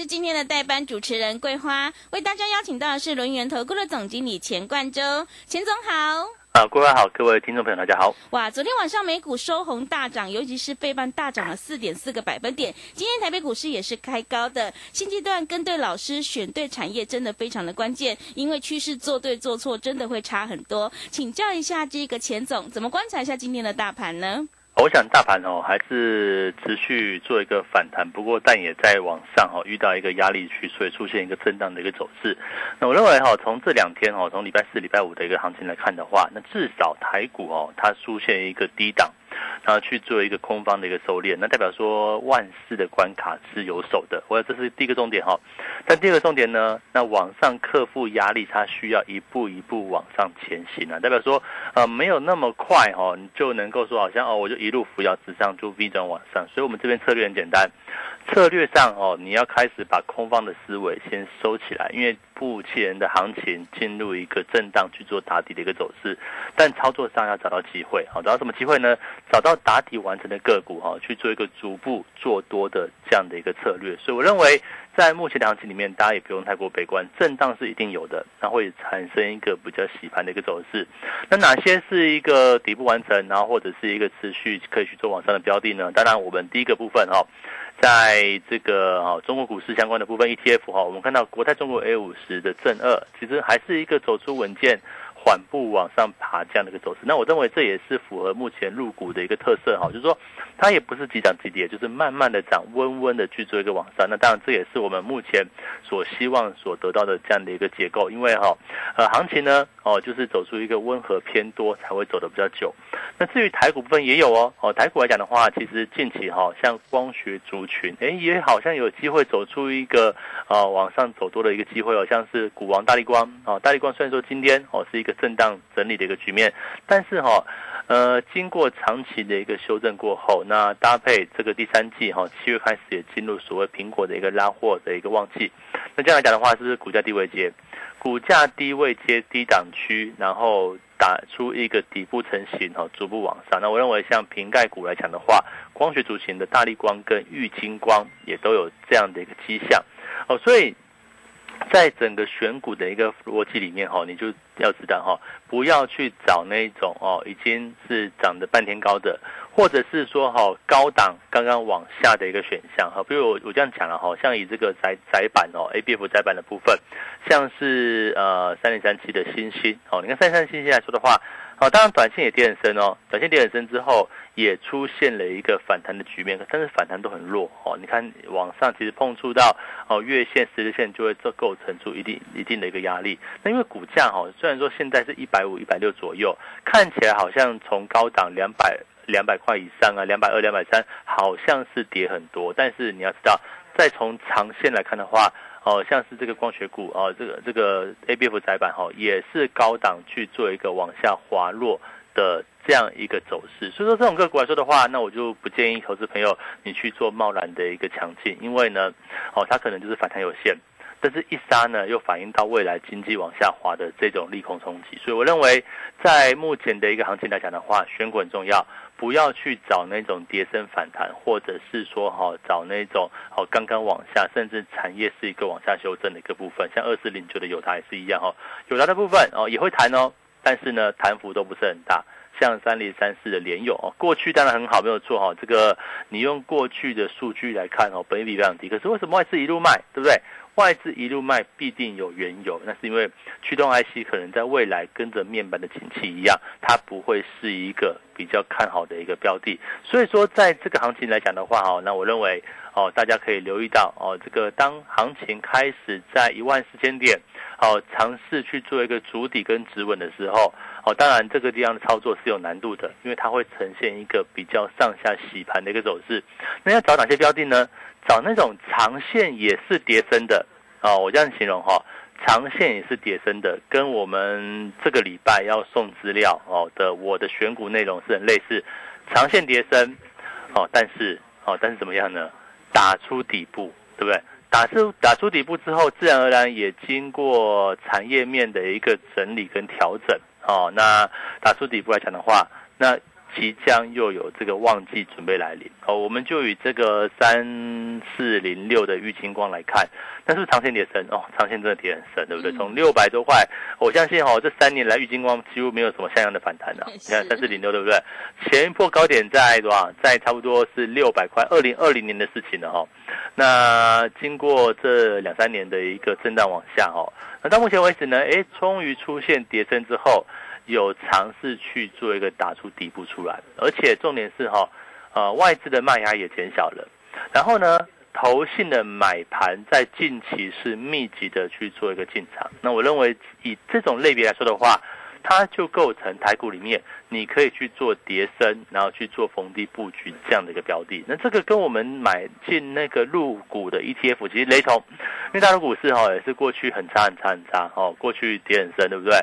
是今天的代班主持人桂花，为大家邀请到的是轮源投顾的总经理钱冠洲，钱总好。啊，各位好，各位听众朋友，大家好。哇，昨天晚上美股收红大涨，尤其是费半大涨了四点四个百分点。今天台北股市也是开高的。现阶段跟对老师、选对产业真的非常的关键，因为趋势做对做错真的会差很多。请教一下这个钱总，怎么观察一下今天的大盘呢？我想大盘哦还是持续做一个反弹，不过但也在往上哦遇到一个压力区，所以出现一个震荡的一个走势。那我认为哈从这两天哦从礼拜四、礼拜五的一个行情来看的话，那至少台股哦它出现一个低档。然后去做一个空方的一个收敛，那代表说万事的关卡是有手的，我这是第一个重点哈。但第二个重点呢，那往上克服压力，它需要一步一步往上前行啊，代表说呃没有那么快哈，你就能够说好像哦我就一路扶摇直上就 V 转往上，所以我们这边策略很简单。策略上哦，你要开始把空方的思维先收起来，因为目前的行情进入一个震荡去做打底的一个走势，但操作上要找到机会，好，找到什么机会呢？找到打底完成的个股哈，去做一个逐步做多的这样的一个策略。所以我认为，在目前的行情里面，大家也不用太过悲观，震荡是一定有的，那会产生一个比较洗盘的一个走势。那哪些是一个底部完成，然后或者是一个持续可以去做往上的标的呢？当然，我们第一个部分哈。在这个啊中国股市相关的部分 ETF 哈，我们看到国泰中国 A 五十的正二，其实还是一个走出稳健。缓步往上爬这样的一个走势，那我认为这也是符合目前入股的一个特色哈，就是说它也不是急涨急跌，就是慢慢的涨，温温的去做一个往上。那当然这也是我们目前所希望所得到的这样的一个结构，因为哈呃行情呢哦就是走出一个温和偏多才会走的比较久。那至于台股部分也有哦哦台股来讲的话，其实近期哈像光学族群哎也好像有机会走出一个啊往上走多的一个机会哦，像是股王大力光啊大力光虽然说今天哦是一个。震荡整理的一个局面，但是哈，呃，经过长期的一个修正过后，那搭配这个第三季哈，七月开始也进入所谓苹果的一个拉货的一个旺季，那这样来讲的话，是不是股价低位接？股价低位接低档区，然后打出一个底部成型哈，逐步往上。那我认为像瓶盖股来讲的话，光学族群的大力光跟玉晶光也都有这样的一个迹象哦，所以。在整个选股的一个逻辑里面哈，你就要知道哈，不要去找那种哦已经是涨得半天高的，或者是说哈高档刚刚往下的一个选项哈。比如我我这样讲了哈，像以这个窄窄板哦，A B F 窄板的部分，像是呃三零三七的星星哦，你看三零三星星来说的话。好，当然短线也跌很深哦，短线跌很深之后，也出现了一个反弹的局面，但是反弹都很弱哦。你看往上其实碰触到哦月线、十日线，就会这构成出一定一定的一个压力。那因为股价哈，虽然说现在是一百五、一百六左右，看起来好像从高档两百两百块以上啊，两百二、两百三，好像是跌很多。但是你要知道，再从长线来看的话，哦，像是这个光学股哦，这个这个 A B F 窄板哈，也是高档去做一个往下滑落的这样一个走势。所以说这种个股来说的话，那我就不建议投资朋友你去做贸然的一个强劲，因为呢，哦，它可能就是反弹有限。但是，一杀呢，又反映到未来经济往下滑的这种利空冲击，所以我认为，在目前的一个行情来讲的话，选股很重要，不要去找那种跌升反弹，或者是说哈找那种哦刚刚往下，甚至产业是一个往下修正的一个部分，像二四零九的友达也是一样哈，友达的部分哦也会弹哦，但是呢弹幅都不是很大，像三零三四的联友哦，过去当然很好，没有错哈，这个你用过去的数据来看哦，本益比非常低，可是为什么外资一路卖，对不对？外资一路卖，必定有缘由，那是因为驱动 IC 可能在未来跟着面板的景气一样，它不会是一个比较看好的一个标的。所以说，在这个行情来讲的话，哦，那我认为，哦，大家可以留意到，哦，这个当行情开始在一万四千点，哦，尝试去做一个主底跟止稳的时候，哦，当然这个地方的操作是有难度的，因为它会呈现一个比较上下洗盘的一个走势。那要找哪些标的呢？找那种长线也是叠升的，哦，我这样形容哈，长线也是跌升的，跟我们这个礼拜要送资料哦的我的选股内容是很类似，长线跌升，哦，但是哦，但是怎么样呢？打出底部，对不对？打出打出底部之后，自然而然也经过产业面的一个整理跟调整，哦，那打出底部来讲的话，那。即将又有这个旺季准备来临哦，我们就以这个三四零六的玉金光来看，但是长线跌深哦？长线真的跌很深，对不对？从六百多块，我相信哦，这三年来玉金光几乎没有什么像样的反弹 呢。你看三四零六对不对？前一波高点在多少？在差不多是六百块，二零二零年的事情了哈。那经过这两三年的一个震荡往下哦，那到目前为止呢，哎，终于出现跌升之后。有尝试去做一个打出底部出来，而且重点是哈，呃，外资的卖压也减小了，然后呢，投信的买盘在近期是密集的去做一个进场，那我认为以这种类别来说的话。它就构成台股里面，你可以去做叠升，然后去做逢低布局这样的一个标的。那这个跟我们买进那个入股的 ETF 其实雷同，因为大陆股市哈也是过去很差很差很差哦，过去跌很深，对不对？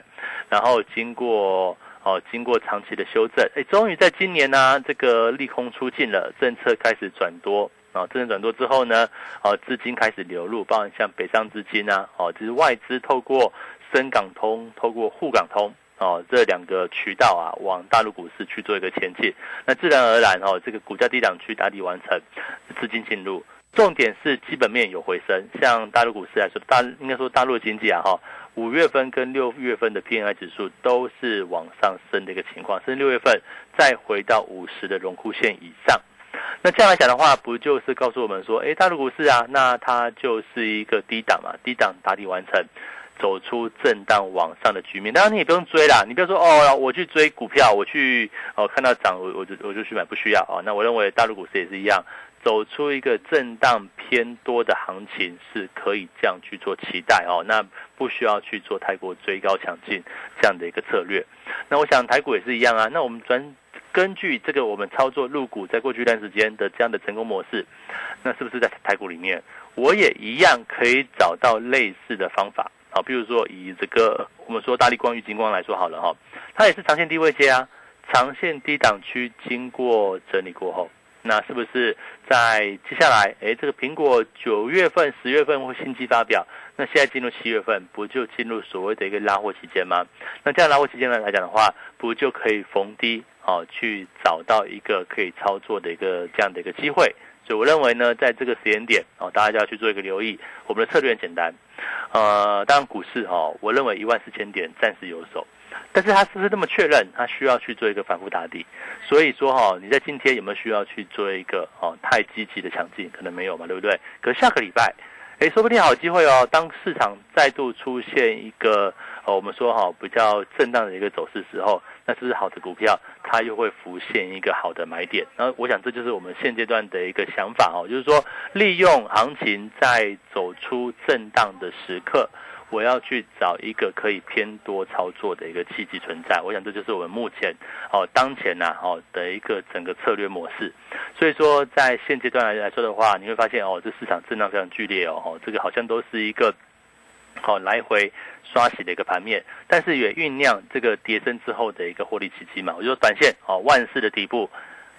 然后经过哦经过长期的修正，哎，终于在今年呢，这个利空出尽了，政策开始转多啊，政策转多之后呢，哦资金开始流入，包括像北上资金啊，哦就是外资透过深港通，透过沪港通。哦，这两个渠道啊，往大陆股市去做一个前进，那自然而然哦，这个股价低档区打底完成，资金进入，重点是基本面有回升。像大陆股市来说，大应该说大陆经济啊哈，五月份跟六月份的 P N I 指数都是往上升的一个情况，甚至六月份再回到五十的荣枯线以上。那这样来讲的话，不就是告诉我们说，哎，大陆股市啊，那它就是一个低档嘛，低档打底完成。走出震荡往上的局面，当然你也不用追啦，你不要说哦，我去追股票，我去哦看到涨我我就我就去买，不需要哦。那我认为大陆股市也是一样，走出一个震荡偏多的行情是可以这样去做期待哦。那不需要去做太过追高抢进这样的一个策略。那我想台股也是一样啊。那我们专根据这个我们操作入股在过去一段时间的这样的成功模式，那是不是在台股里面我也一样可以找到类似的方法？好，比如说以这个我们说大力光、玉金光来说好了哈，它也是长线低位接啊，长线低档区经过整理过后，那是不是在接下来，哎，这个苹果九月份、十月份会新机发表，那现在进入七月份，不就进入所谓的一个拉货期间吗？那这样拉货期间呢来讲的话，不就可以逢低哦去找到一个可以操作的一个这样的一个机会？所以我认为呢，在这个时间点哦，大家就要去做一个留意。我们的策略很简单，呃，当然股市哈，我认为一万四千点暂时有手，但是它是不是那么确认？它需要去做一个反复打底。所以说哈，你在今天有没有需要去做一个哦太积极的抢进？可能没有嘛，对不对？可下个礼拜，哎，说不定好机会哦。当市场再度出现一个哦，我们说哈比较震荡的一个走势时候。那是不是好的股票，它又会浮现一个好的买点？那我想这就是我们现阶段的一个想法哦，就是说利用行情在走出震荡的时刻，我要去找一个可以偏多操作的一个契机存在。我想这就是我们目前哦当前呐哦的一个整个策略模式。所以说在现阶段来来说的话，你会发现哦这市场震荡非常剧烈哦，哦这个好像都是一个好来回。刷洗的一个盘面，但是也酝酿这个跌升之后的一个获利奇迹嘛。我就说短线哦，万四的底部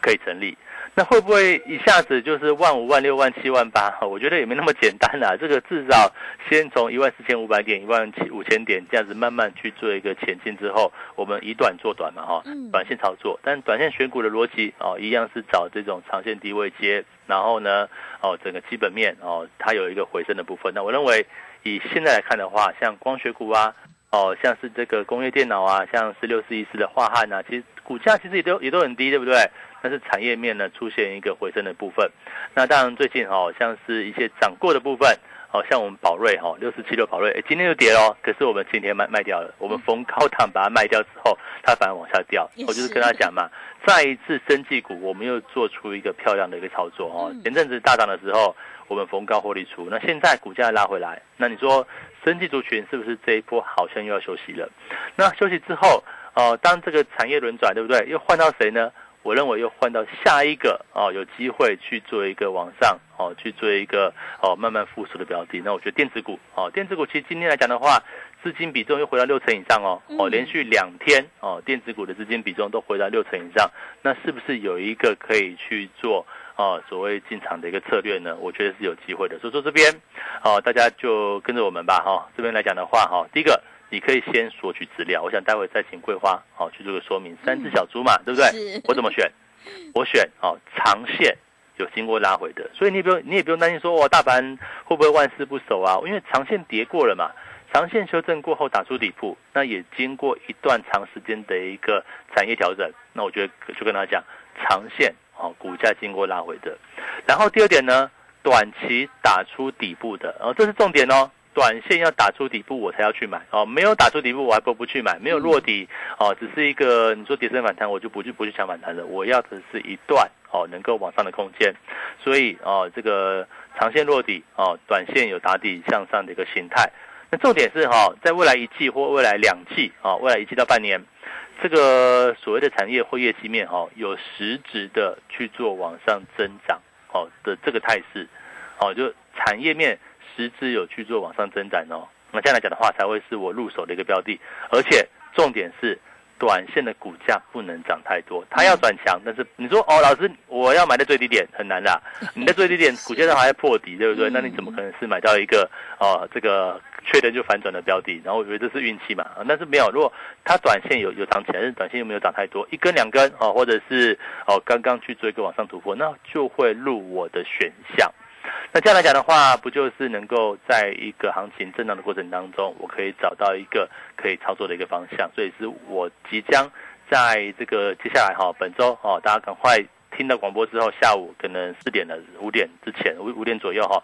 可以成立，那会不会一下子就是万五、万六、万七、万八？我觉得也没那么简单啦。这个至少先从一万四千五百点、一万七五千点这样子慢慢去做一个前进之后，我们以短做短嘛，哈，短线操作。但短线选股的逻辑哦，一样是找这种长线低位接，然后呢，哦，整个基本面哦，它有一个回升的部分。那我认为。以现在来看的话，像光学股啊，哦，像是这个工业电脑啊，像是六四一四的化汉啊，其实股价其实也都也都很低，对不对？但是产业面呢出现一个回升的部分。那当然最近哦，像是一些涨过的部分，哦，像我们宝瑞哈，六四七六宝瑞，哎，今天又跌了，可是我们今天卖卖掉了。我们逢高档把它卖掉之后，它反而往下掉。我就是跟他讲嘛，再一次升绩股，我们又做出一个漂亮的一个操作哦。前阵子大涨的时候。我们逢高获利出，那现在股价拉回来，那你说生技族群是不是这一波好像又要休息了？那休息之后，呃，当这个产业轮转，对不对？又换到谁呢？我认为又换到下一个哦，有机会去做一个往上哦，去做一个哦慢慢复苏的标的。那我觉得电子股哦，电子股其实今天来讲的话，资金比重又回到六成以上哦哦，连续两天哦，电子股的资金比重都回到六成以上，那是不是有一个可以去做哦所谓进场的一个策略呢？我觉得是有机会的。所以说这边哦，大家就跟着我们吧哈。这边来讲的话哈，第一个。你可以先索取资料，我想待会再请桂花好去做个说明。三只小猪嘛，对不对？我怎么选？我选哦，长线有经过拉回的，所以你不用，你也不用担心说哇，大盘会不会万事不守啊？因为长线跌过了嘛，长线修正过后打出底部，那也经过一段长时间的一个产业调整，那我觉得就跟他讲，长线哦，股价经过拉回的。然后第二点呢，短期打出底部的，哦，这是重点哦。短线要打出底部，我才要去买哦。没有打出底部，我还不不去买。没有落底哦，只是一个你说跌升反弹，我就不去不去抢反弹了。我要的是一段哦，能够往上的空间。所以哦，这个长线落底哦，短线有打底向上的一个形态。那重点是哈，在未来一季或未来两季啊，未来一季到半年，这个所谓的产业或业绩面哈，有实质的去做往上增长哦的这个态势，哦，就产业面。实质有去做往上增长哦，那这样来讲的话，才会是我入手的一个标的，而且重点是，短线的股价不能涨太多，它要转强。但是你说哦，老师，我要买在最低点很难的，你在最低点股价上还在破底，对不对？那你怎么可能是买到一个哦这个确认就反转的标的？然后我觉得这是运气嘛，但是没有，如果它短线有有涨起来，但是短线又没有涨太多，一根两根哦，或者是哦刚刚去做一个往上突破，那就会入我的选项。那这样来讲的话，不就是能够在一个行情震荡的过程当中，我可以找到一个可以操作的一个方向。所以是我即将在这个接下来哈，本周哦，大家赶快听到广播之后，下午可能四点的五点之前五五点左右哈，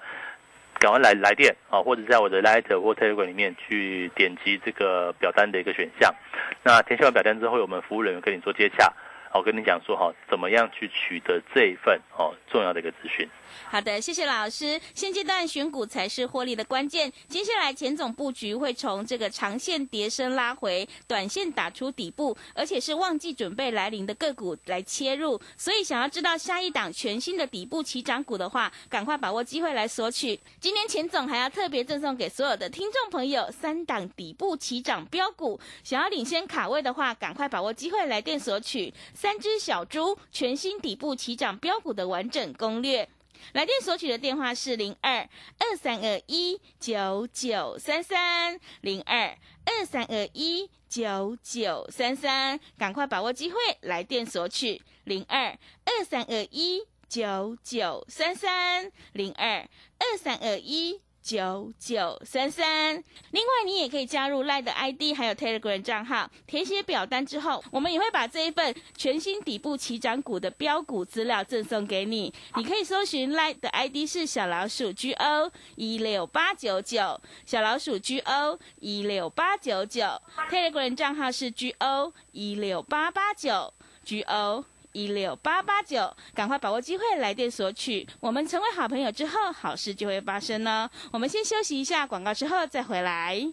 赶快来来电啊，或者在我的 Light 或 Telegram 里面去点击这个表单的一个选项。那填写完表单之后，我们服务人员跟你做接洽。我跟你讲说哈，怎么样去取得这一份哦重要的一个资讯。好的，谢谢老师。现阶段选股才是获利的关键。接下来钱总布局会从这个长线叠升拉回，短线打出底部，而且是旺季准备来临的个股来切入。所以想要知道下一档全新的底部起涨股的话，赶快把握机会来索取。今天钱总还要特别赠送给所有的听众朋友三档底部起涨标股。想要领先卡位的话，赶快把握机会来电索取三只小猪全新底部起涨标股的完整攻略。来电索取的电话是零二二三二一九九三三零二二三二一九九三三，赶快把握机会来电索取零二二三二一九九三三零二二三二一。九九三三，另外你也可以加入 Line 的 ID，还有 Telegram 账号，填写表单之后，我们也会把这一份全新底部起涨股的标股资料赠送给你。你可以搜寻 Line 的 ID 是小老鼠 GO 一六八九九，小老鼠 GO 一六八九九，Telegram 账号是 GO 一六八八九 GO。一六八八九，赶快把握机会来电索取。我们成为好朋友之后，好事就会发生呢。我们先休息一下广告，之后再回来。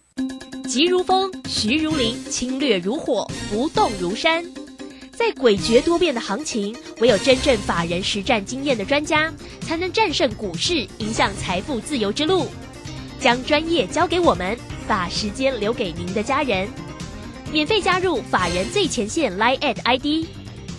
急如风，徐如林，侵略如火，不动如山。在诡谲多变的行情，唯有真正法人实战经验的专家，才能战胜股市，迎向财富自由之路。将专业交给我们，把时间留给您的家人。免费加入法人最前线 Line at ID。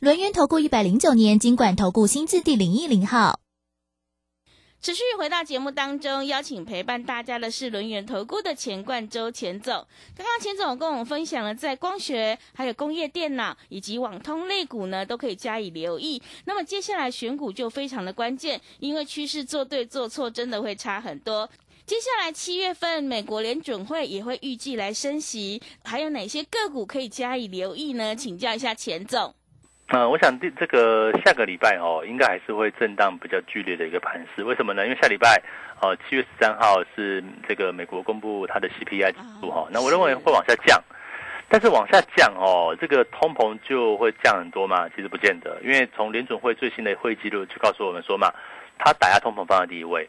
轮源投顾一百零九年金管投顾新字第零一零号。持续回到节目当中，邀请陪伴大家的是轮圆投顾的钱冠周钱总。刚刚钱总跟我们分享了，在光学、还有工业电脑以及网通类股呢，都可以加以留意。那么接下来选股就非常的关键，因为趋势做对做错真的会差很多。接下来七月份，美国联准会也会预计来升息，还有哪些个股可以加以留意呢？请教一下钱总。呃，我想这这个下个礼拜哦，应该还是会震荡比较剧烈的一个盘势。为什么呢？因为下礼拜哦，七月十三号是这个美国公布它的 CPI 指数哈，那我认为会往下降，但是往下降哦，这个通膨就会降很多嘛？其实不见得，因为从联准会最新的会议记录就告诉我们说嘛，它打压通膨放在第一位，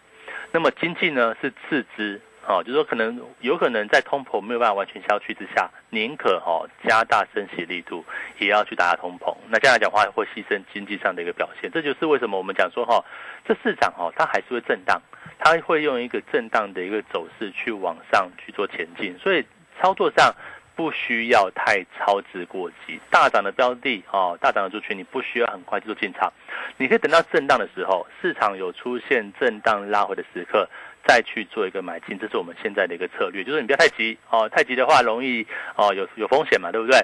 那么经济呢是次之。哦，就是说可能有可能在通膨没有办法完全消去之下，宁可哈加大升息力度，也要去打压通膨。那这样来讲话会牺牲经济上的一个表现。这就是为什么我们讲说哈，这市场哈它还是会震荡，它会用一个震荡的一个走势去往上去做前进。所以操作上不需要太操之过急。大涨的标的哦，大涨的族群你不需要很快就做进场，你可以等到震荡的时候，市场有出现震荡拉回的时刻。再去做一个买进，这是我们现在的一个策略，就是你不要太急哦，太急的话容易哦有有风险嘛，对不对？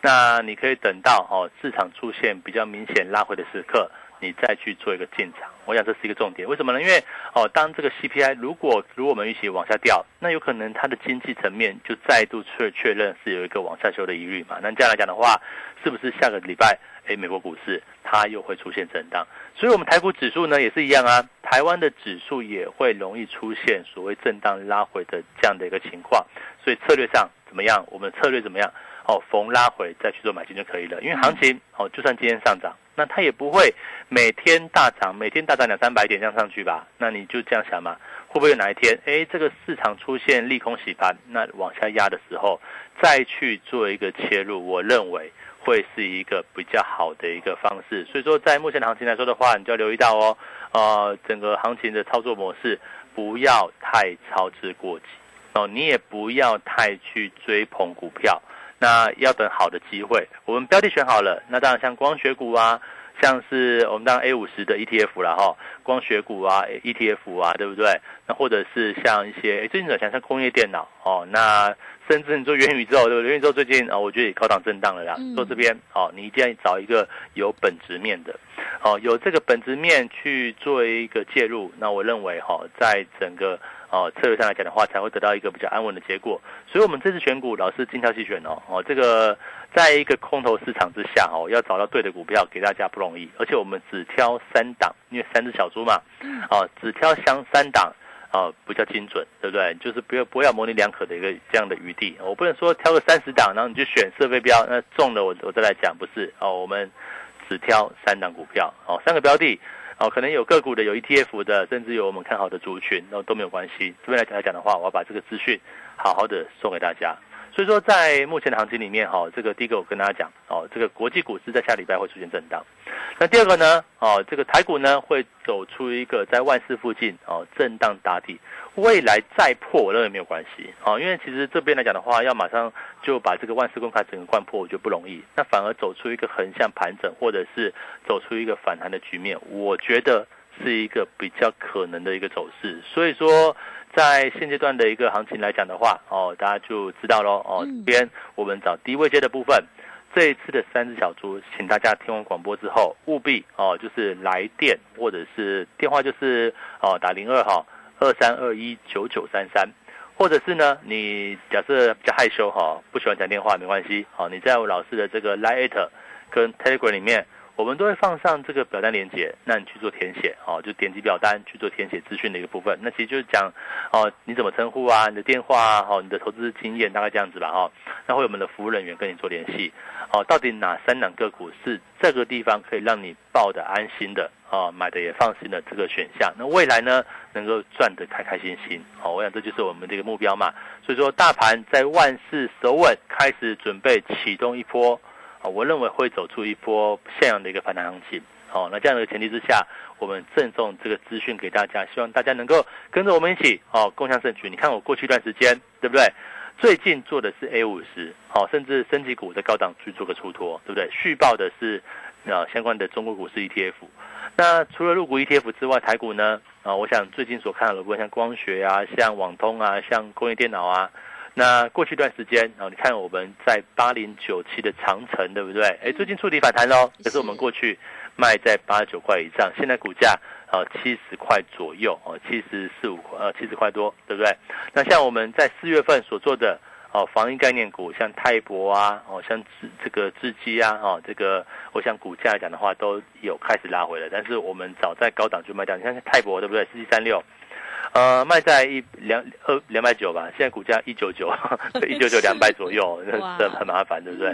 那你可以等到哦市场出现比较明显拉回的时刻，你再去做一个进场。我想这是一个重点，为什么呢？因为哦当这个 CPI 如果如我们预期往下掉，那有可能它的经济层面就再度确确认是有一个往下修的疑虑嘛。那这样来讲的话，是不是下个礼拜？哎，美国股市它又会出现震荡，所以，我们台股指数呢也是一样啊。台湾的指数也会容易出现所谓震荡拉回的这样的一个情况。所以策略上怎么样？我们策略怎么样？哦，逢拉回再去做买进就可以了。因为行情哦，就算今天上涨，那它也不会每天大涨，每天大涨两三百点这样上去吧？那你就这样想嘛，会不会有哪一天，哎，这个市场出现利空洗盘，那往下压的时候，再去做一个切入？我认为。会是一个比较好的一个方式，所以说在目前的行情来说的话，你就要留意到哦，呃，整个行情的操作模式不要太操之过急哦，你也不要太去追捧股票，那要等好的机会。我们标的选好了，那当然像光学股啊，像是我们当然 A 五十的 ETF 了哈，光学股啊 ETF 啊，对不对？那或者是像一些最近的像像工业电脑哦，那。甚至你做元宇宙，对不对？元宇宙最近啊，我觉得也高档震荡了啦。做这边哦，你一定要找一个有本质面的，哦，有这个本质面去做一个介入。那我认为哈，在整个哦策略上来讲的话，才会得到一个比较安稳的结果。所以，我们这次选股老是精挑细选哦，哦，这个在一个空头市场之下哦，要找到对的股票给大家不容易。而且我们只挑三档，因为三只小猪嘛，哦，只挑相三档。哦，比较精准，对不对？就是不要不要模棱两可的一个这样的余地。我不能说挑个三十档，然后你就选设备标，那中了我我再来讲，不是哦。我们只挑三档股票，哦，三个标的，哦，可能有个股的，有 ETF 的，甚至有我们看好的族群，然后都没有关系。这边来讲来讲的话，我要把这个资讯好好的送给大家。所以说，在目前的行情里面，哈，这个第一个我跟大家讲，哦，这个国际股市在下礼拜会出现震荡。那第二个呢，哦，这个台股呢会走出一个在万四附近，哦，震荡打底，未来再破，我认为没有关系，哦，因为其实这边来讲的话，要马上就把这个万四关卡整个灌破，我觉得不容易。那反而走出一个横向盘整，或者是走出一个反弹的局面，我觉得是一个比较可能的一个走势。所以说。在现阶段的一个行情来讲的话，哦，大家就知道喽，哦，这边我们找低位接的部分，这一次的三只小猪，请大家听完广播之后，务必哦，就是来电或者是电话，就是哦打零二哈二三二一九九三三，或者是呢，你假设比较害羞哈，不喜欢讲电话没关系，好，你在我老师的这个 Lite 跟 Telegram 里面。我们都会放上这个表单连接，那你去做填写，哦，就点击表单去做填写资讯的一个部分。那其实就是讲，哦，你怎么称呼啊？你的电话啊，哦，你的投资经验大概这样子吧，哈。那会有我们的服务人员跟你做联系，哦，到底哪三两个股是这个地方可以让你抱的安心的，哦，买的也放心的这个选项。那未来呢，能够赚得开开心心，哦，我想这就是我们这个目标嘛。所以说，大盘在万事守稳，开始准备启动一波。啊，我认为会走出一波像样的一个反弹行情。好，那这样的前提之下，我们赠送这个资讯给大家，希望大家能够跟着我们一起哦，共享盛举。你看我过去一段时间，对不对？最近做的是 A 五十，好，甚至升级股的高档去做个出脱，对不对？续报的是啊相关的中国股市 ETF。那除了入股 ETF 之外，台股呢？啊，我想最近所看到的，部分，像光学啊，像网通啊，像工业电脑啊，那过去一段时间啊，你看我们在八零九七的长城，对不对？哎，最近触底反弹喽，可是我们过去卖在八十九块以上，现在股价啊七十块左右哦，七十四五呃七十块多，对不对？那像我们在四月份所做的。哦，防疫概念股像泰博啊，哦，像智这个智基啊，哦，这个我想股价来讲的话，都有开始拉回了。但是我们早在高档就卖掉，你看泰博对不对？四七三六，呃，卖在一两二两百九吧，现在股价一九九，一九九两百左右，这很麻烦，对不对？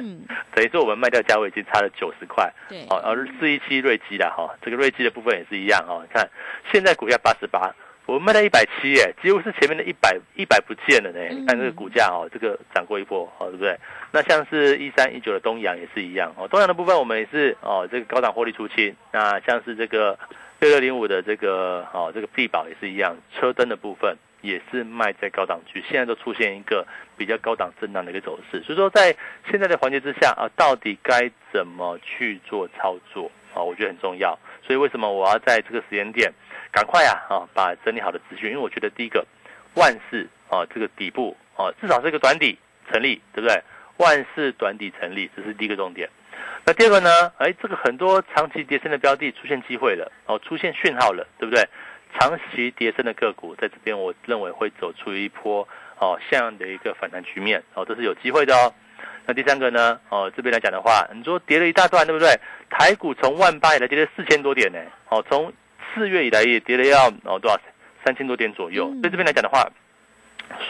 等于说我们卖掉价位已经差了九十块。对，哦，而四一七瑞基的哈，这个瑞基的部分也是一样哦。你看现在股价八十八。我们卖到一百七耶，几乎是前面的一百一百不见了呢。你看这个股价哦，这个涨过一波哦，对不对？那像是一三一九的东阳也是一样哦。东阳的部分我们也是哦，这个高档获利出清。那像是这个六六零五的这个哦，这个必保也是一样。车灯的部分也是卖在高档区，现在都出现一个比较高档震荡的一个走势。所以说在现在的环节之下啊，到底该怎么去做操作啊？我觉得很重要。所以为什么我要在这个时间点？赶快啊啊！把整理好的资讯，因为我觉得第一个万事啊，这个底部啊，至少是一个短底成立，对不对？万事短底成立，这是第一个重点。那第二个呢？哎，这个很多长期跌升的标的出现机会了，哦，出现讯号了，对不对？长期跌升的个股在这边，我认为会走出一波哦像样的一个反弹局面，哦，这是有机会的哦。那第三个呢？哦，这边来讲的话，你说跌了一大段，对不对？台股从万八以来跌了四千多点呢，哦，从四月以来也跌了要哦多少三千多点左右，所以这边来讲的话，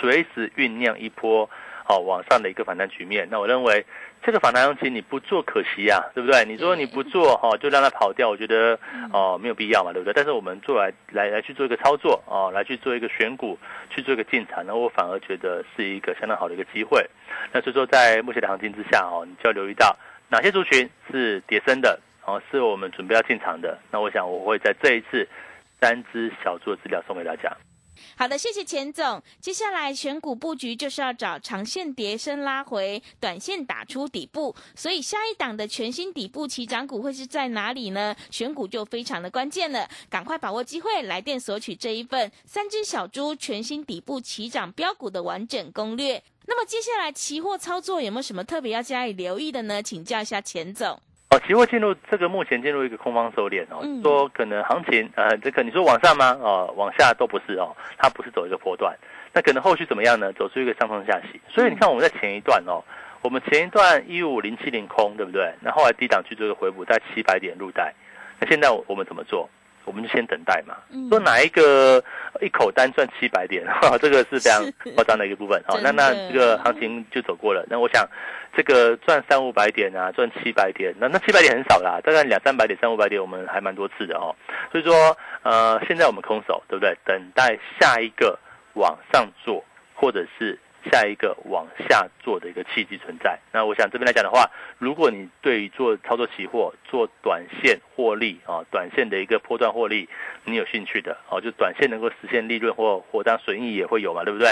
随时酝酿一波哦往上的一个反弹局面。那我认为这个反弹行情你不做可惜呀，对不对？你说你不做哈，就让它跑掉，我觉得哦没有必要嘛，对不对？但是我们做来来来去做一个操作哦，来去做一个选股，去做一个进场，那我反而觉得是一个相当好的一个机会。那所以说在目前的行情之下哦，你就要留意到哪些族群是跌升的。哦，是我们准备要进场的。那我想我会在这一次三只小猪的资料送给大家。好的，谢谢钱总。接下来选股布局就是要找长线叠升拉回，短线打出底部。所以下一档的全新底部起涨股会是在哪里呢？选股就非常的关键了，赶快把握机会，来电索取这一份三只小猪全新底部起涨标股的完整攻略。那么接下来期货操作有没有什么特别要加以留意的呢？请教一下钱总。哦，期货进入这个目前进入一个空方收敛哦，说可能行情呃，这个你说往上吗？哦，往下都不是哦，它不是走一个波段，那可能后续怎么样呢？走出一个上冲下洗。所以你看我们在前一段哦，我们前一段一五零七零空，对不对？那后来低档去做一个回补，在七百点入袋。那现在我们怎么做？我们就先等待嘛。说哪一个一口单赚七百点，这个是非常夸张的一个部分。好，那那这个行情就走过了。那我想。这个赚三五百点啊，赚七百点，那那七百点很少啦，大概两三百点、三五百点，我们还蛮多次的哦。所以说，呃，现在我们空手，对不对？等待下一个往上做，或者是下一个往下做的一个契机存在。那我想这边来讲的话，如果你对于做操作期货、做短线获利啊，短线的一个波段获利，你有兴趣的哦，就短线能够实现利润或或当损益也会有嘛，对不对？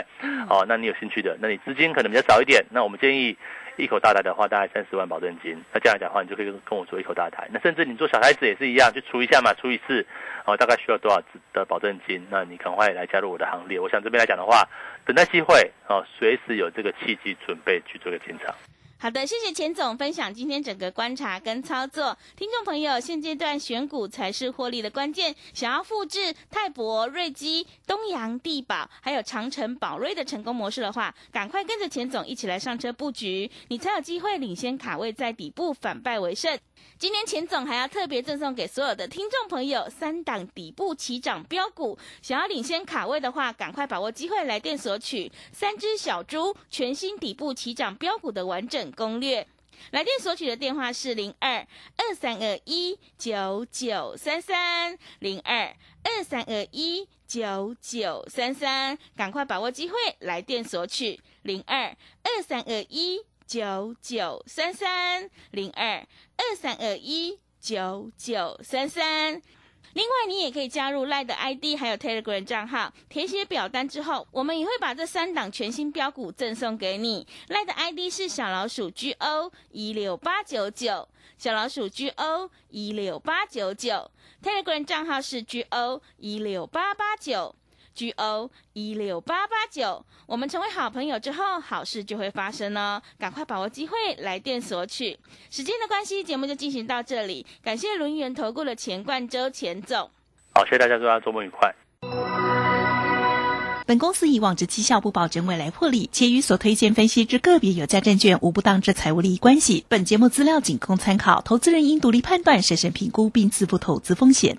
哦，那你有兴趣的，那你资金可能比较少一点，那我们建议。一口大台的话，大概三十万保证金。那这样讲的话，你就可以跟我做一口大台。那甚至你做小台子也是一样，就除一下嘛，除以四，哦，大概需要多少的保证金？那你赶快来加入我的行列。我想这边来讲的话，等待机会，哦，随时有这个契机准备去做个进场。好的，谢谢钱总分享今天整个观察跟操作。听众朋友，现阶段选股才是获利的关键。想要复制泰博、瑞基、东洋、地宝还有长城、宝瑞的成功模式的话，赶快跟着钱总一起来上车布局，你才有机会领先卡位在底部，反败为胜。今天钱总还要特别赠送给所有的听众朋友三档底部起涨标股，想要领先卡位的话，赶快把握机会来电索取三只小猪全新底部起涨标股的完整攻略。来电索取的电话是零二二三二一九九三三零二二三二一九九三三，赶快把握机会来电索取零二二三二一。九九三三零二二三二一九九三三。另外，你也可以加入赖的 ID，还有 Telegram 账号，填写表单之后，我们也会把这三档全新标股赠送给你。赖的 ID 是小老鼠 GO 一六八九九，小老鼠 GO 一六八九九，Telegram 账号是 GO 一六八八九。G O 一六八八九，我们成为好朋友之后，好事就会发生哦！赶快把握机会，来电索取。时间的关系，节目就进行到这里。感谢轮圆投顾的钱冠周钱总。好，谢谢大家，祝大家周末愉快。本公司以往之绩效不保证未来获利，且与所推荐分析之个别有价证券无不当之财务利益关系。本节目资料仅供参考，投资人应独立判断、审慎评估并自负投资风险。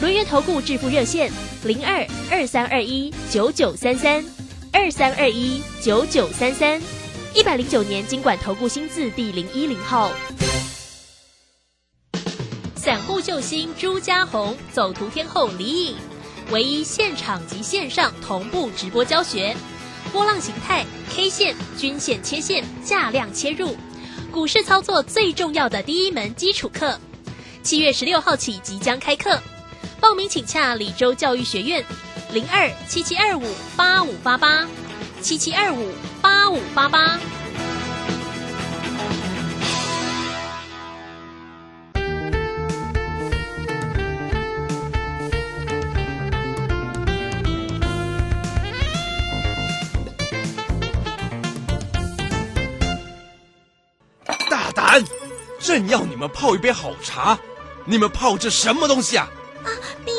轮源投顾致富热线零二二三二一九九三三二三二一九九三三，一百零九年经管投顾新字第零一零号。散户救星朱家红，走图天后李颖，唯一现场及线上同步直播教学，波浪形态、K 线、均线切线、价量切入，股市操作最重要的第一门基础课，七月十六号起即将开课。报名请洽李州教育学院，零二七七二五八五八八，七七二五八五八八。大胆！朕要你们泡一杯好茶，你们泡这什么东西啊？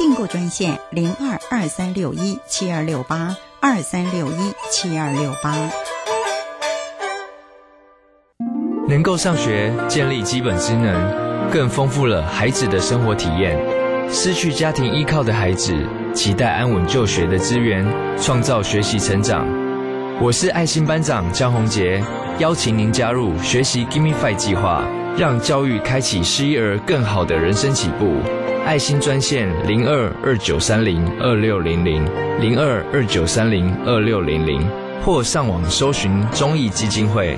订购专线零二二三六一七二六八二三六一七二六八。能够上学，建立基本职能，更丰富了孩子的生活体验。失去家庭依靠的孩子，期待安稳就学的资源，创造学习成长。我是爱心班长江宏杰，邀请您加入学习 Give Me Five 计划，让教育开启失一儿更好的人生起步。爱心专线零二二九三零二六零零零二二九三零二六零零，或上网搜寻中义基金会。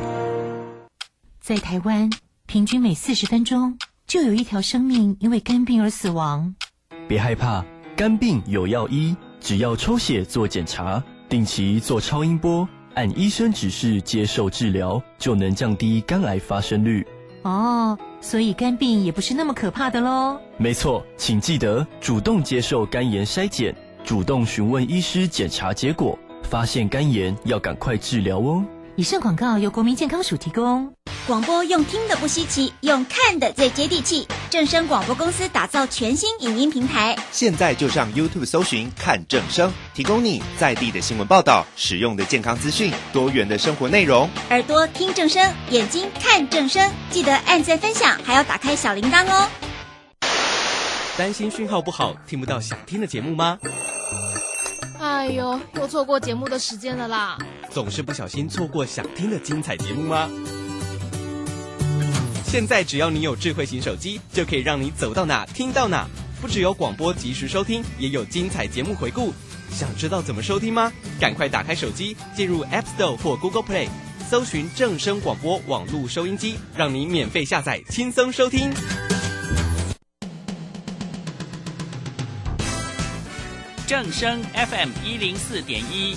在台湾，平均每四十分钟就有一条生命因为肝病而死亡。别害怕，肝病有药医，只要抽血做检查，定期做超音波，按医生指示接受治疗，就能降低肝癌发生率。哦。所以肝病也不是那么可怕的喽。没错，请记得主动接受肝炎筛检，主动询问医师检查结果，发现肝炎要赶快治疗哦。以上广告由国民健康署提供。广播用听的不稀奇，用看的最接地气。正声广播公司打造全新影音平台，现在就上 YouTube 搜寻看正声，提供你在地的新闻报道、使用的健康资讯、多元的生活内容。耳朵听正声，眼睛看正声，记得按赞分享，还要打开小铃铛哦。担心讯号不好，听不到想听的节目吗？哎呦，又错过节目的时间了啦！总是不小心错过想听的精彩节目吗？现在只要你有智慧型手机，就可以让你走到哪听到哪。不只有广播及时收听，也有精彩节目回顾。想知道怎么收听吗？赶快打开手机，进入 App Store 或 Google Play，搜寻正声广播网络收音机，让你免费下载，轻松收听。正声 FM 一零四点一，